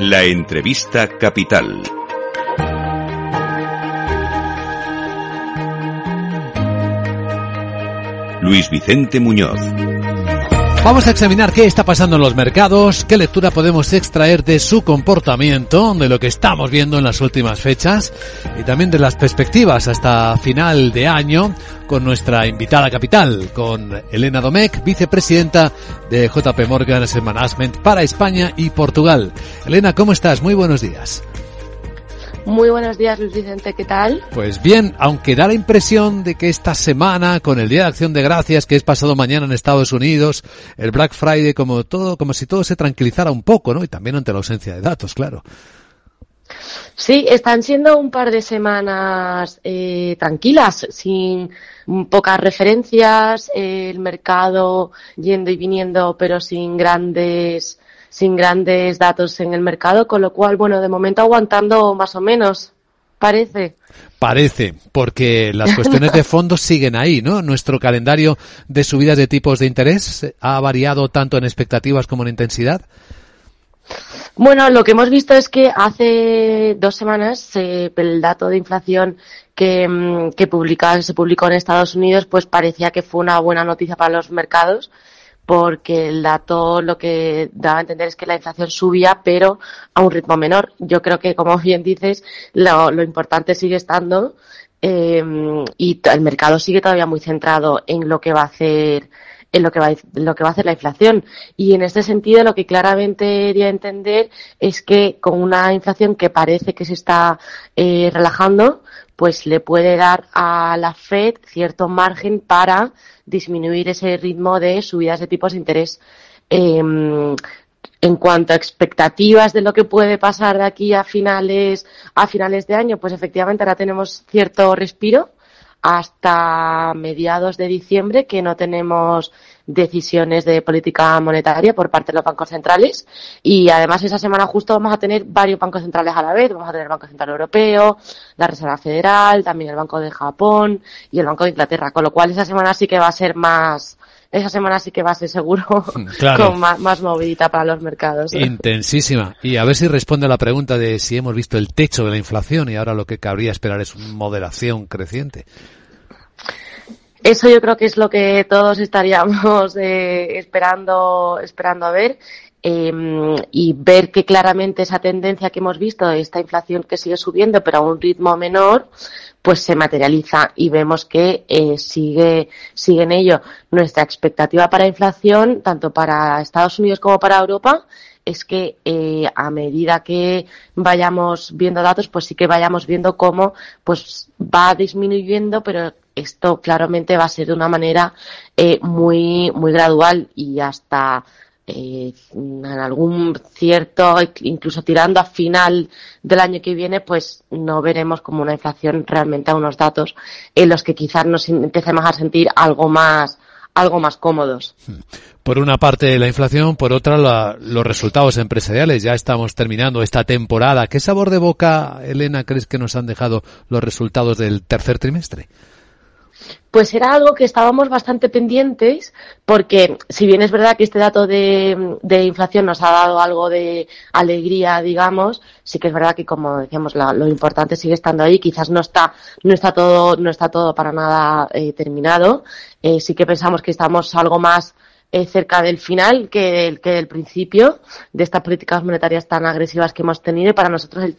La entrevista capital. Luis Vicente Muñoz. Vamos a examinar qué está pasando en los mercados, qué lectura podemos extraer de su comportamiento, de lo que estamos viendo en las últimas fechas y también de las perspectivas hasta final de año con nuestra invitada capital, con Elena Domecq, vicepresidenta de JP Morgan Management para España y Portugal. Elena, ¿cómo estás? Muy buenos días. Muy buenos días, Luis Vicente, ¿qué tal? Pues bien, aunque da la impresión de que esta semana, con el Día de Acción de Gracias, que es pasado mañana en Estados Unidos, el Black Friday, como todo, como si todo se tranquilizara un poco, ¿no? Y también ante la ausencia de datos, claro. Sí, están siendo un par de semanas eh, tranquilas, sin pocas referencias, el mercado yendo y viniendo, pero sin grandes sin grandes datos en el mercado, con lo cual, bueno, de momento aguantando más o menos, parece. Parece, porque las cuestiones de fondo siguen ahí, ¿no? Nuestro calendario de subidas de tipos de interés ha variado tanto en expectativas como en intensidad. Bueno, lo que hemos visto es que hace dos semanas el dato de inflación que, mm, que se publicó en Estados Unidos, pues parecía que fue una buena noticia para los mercados porque el dato lo que daba a entender es que la inflación subía, pero a un ritmo menor. Yo creo que, como bien dices, lo, importante sigue estando eh, y el mercado sigue todavía muy centrado en lo que va a hacer en lo que va, lo que va a hacer la inflación. Y en este sentido, lo que claramente a entender es que con una inflación que parece que se está eh, relajando, pues le puede dar a la Fed cierto margen para disminuir ese ritmo de subidas de tipos de interés. Em, en cuanto a expectativas de lo que puede pasar de aquí a finales, a finales de año, pues efectivamente ahora tenemos cierto respiro hasta mediados de diciembre que no tenemos decisiones de política monetaria por parte de los bancos centrales. Y además esa semana justo vamos a tener varios bancos centrales a la vez, vamos a tener el Banco Central Europeo, la Reserva Federal, también el Banco de Japón y el Banco de Inglaterra, con lo cual esa semana sí que va a ser más esa semana sí que va a ser seguro con más, más, movidita para los mercados. Intensísima. Y a ver si responde a la pregunta de si hemos visto el techo de la inflación y ahora lo que cabría esperar es moderación creciente. Eso yo creo que es lo que todos estaríamos eh, esperando, esperando a ver. Em, y ver que claramente esa tendencia que hemos visto, esta inflación que sigue subiendo pero a un ritmo menor, pues se materializa y vemos que eh, sigue, sigue en ello. Nuestra expectativa para inflación, tanto para Estados Unidos como para Europa, es que eh, a medida que vayamos viendo datos, pues sí que vayamos viendo cómo pues va disminuyendo, pero esto claramente va a ser de una manera eh, muy, muy gradual y hasta eh, en algún cierto, incluso tirando a final del año que viene, pues no veremos como una inflación realmente a unos datos en los que quizás nos empecemos a sentir algo más, algo más cómodos. Por una parte la inflación, por otra los resultados empresariales. Ya estamos terminando esta temporada. ¿Qué sabor de boca, Elena, crees que nos han dejado los resultados del tercer trimestre? Pues era algo que estábamos bastante pendientes porque si bien es verdad que este dato de, inflación nos ha dado algo de alegría, digamos, sí que es verdad que como decíamos lo importante sigue estando ahí, quizás no está no está todo no está todo para nada eh, terminado, eh, sí que pensamos que estamos algo más eh, cerca del final que, el, que del principio de estas políticas monetarias tan agresivas que hemos tenido. Y para nosotros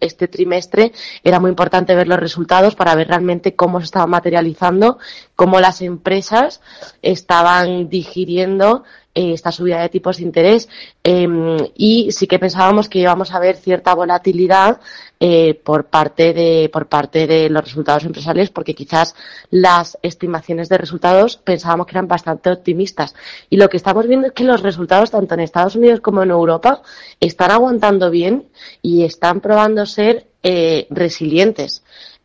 este trimestre era muy importante ver los resultados para ver realmente cómo se estaba materializando, cómo las empresas estaban digiriendo eh, esta subida de tipos de interés em, y sí que pensábamos que íbamos a ver cierta volatilidad eh, por parte de por parte de los resultados empresariales porque quizás las estimaciones de resultados pensábamos que eran bastante optimistas y lo que estamos viendo es que los resultados tanto en Estados Unidos como en Europa están aguantando bien y están probando ser eh, resilientes.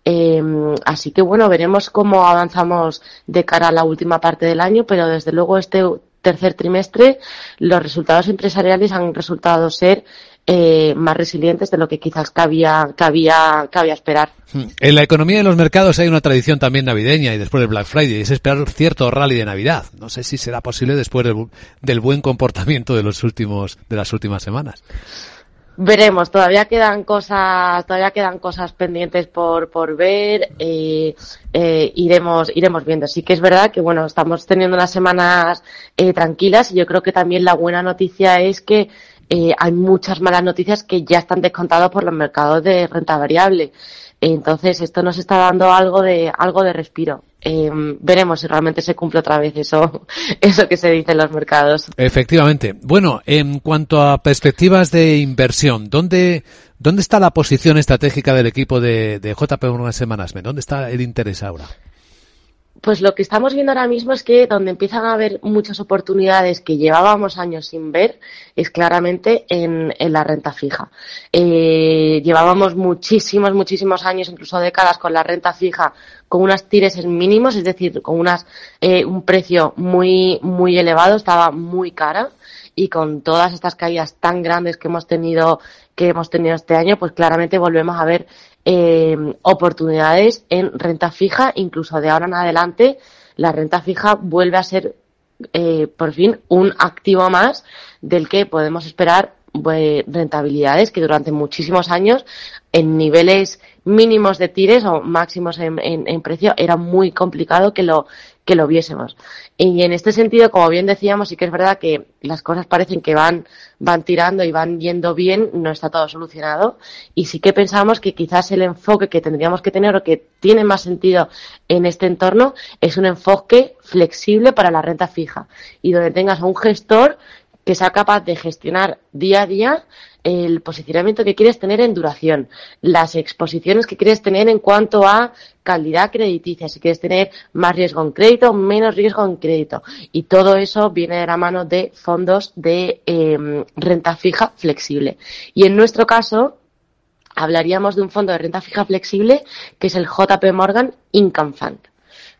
Em, así que bueno, veremos cómo avanzamos de cara a la última parte del año, pero desde luego este tercer trimestre los resultados empresariales han resultado ser eh, más resilientes de lo que quizás cabía, cabía, esperar. En la economía de los mercados hay una tradición también navideña y después del Black Friday, es esperar cierto rally de Navidad. No sé si será posible después del, del buen comportamiento de los últimos, de las últimas semanas. Veremos, todavía quedan cosas, todavía quedan cosas pendientes por, por ver, eh, eh, iremos, iremos viendo. Sí que es verdad que bueno, estamos teniendo unas semanas eh, tranquilas y yo creo que también la buena noticia es que eh, hay muchas malas noticias que ya están descontadas por los mercados de renta variable. Entonces esto nos está dando algo de, algo de respiro. Eh, veremos si realmente se cumple otra vez eso, eso que se dice en los mercados. Efectivamente. Bueno, en cuanto a perspectivas de inversión, ¿dónde, dónde está la posición estratégica del equipo de, de JP Morgan Semanas? ¿Dónde está el interés ahora? Pues lo que estamos viendo ahora mismo es que donde empiezan a haber muchas oportunidades que llevábamos años sin ver es claramente en, en la renta fija. Eh, llevábamos muchísimos, muchísimos años, incluso décadas, con la renta fija con unas tires en mínimos, es decir, con unas, eh, un precio muy, muy elevado, estaba muy cara y con todas estas caídas tan grandes que hemos tenido que hemos tenido este año, pues claramente volvemos a ver eh, oportunidades en renta fija, incluso de ahora en adelante, la renta fija vuelve a ser eh, por fin un activo más del que podemos esperar rentabilidades que durante muchísimos años en niveles mínimos de tires o máximos en, en, precio era muy complicado que lo que lo viésemos. Y en este sentido, como bien decíamos, sí que es verdad que las cosas parecen que van, van tirando y van yendo bien, no está todo solucionado. Y sí que pensamos que quizás el enfoque que tendríamos que tener o que tiene más sentido en este entorno es un enfoque flexible para la renta fija y donde tengas a un gestor que sea capaz de gestionar día a día el posicionamiento que quieres tener en duración, las exposiciones que quieres tener en cuanto a calidad crediticia, si quieres tener más riesgo en crédito, menos riesgo en crédito. Y todo eso viene de la mano de fondos de eh, renta fija flexible. Y en nuestro caso, hablaríamos de un fondo de renta fija flexible que es el JP Morgan Income Fund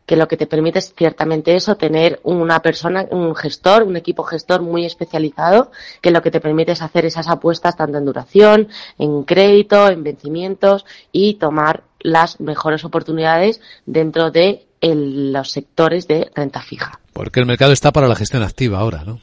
que lo que te permite es ciertamente eso, tener una persona, un gestor, un equipo gestor muy especializado, que lo que te permite es hacer esas apuestas tanto en duración, en crédito, en vencimientos y tomar las mejores oportunidades dentro de el, los sectores de renta fija. Porque el mercado está para la gestión activa ahora, ¿no?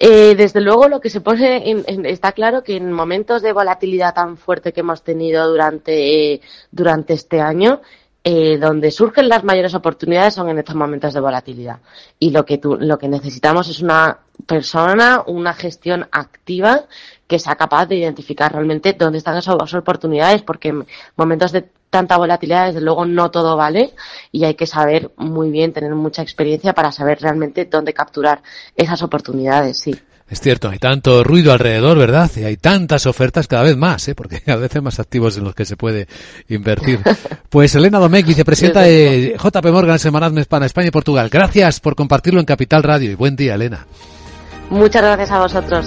Eh, desde luego lo que se pone en, en, está claro que en momentos de volatilidad tan fuerte que hemos tenido durante, eh, durante este año, eh, donde surgen las mayores oportunidades son en estos momentos de volatilidad. Y lo que, tú, lo que necesitamos es una persona, una gestión activa que sea capaz de identificar realmente dónde están esas oportunidades, porque en momentos de tanta volatilidad, desde luego, no todo vale y hay que saber muy bien, tener mucha experiencia para saber realmente dónde capturar esas oportunidades, sí. Es cierto, hay tanto ruido alrededor, ¿verdad? Y hay tantas ofertas cada vez más, ¿eh? porque cada vez hay más activos en los que se puede invertir. Pues Elena Domecq, vicepresidenta de JP Morgan Semanas para España y Portugal. Gracias por compartirlo en Capital Radio y buen día, Elena. Muchas gracias a vosotros.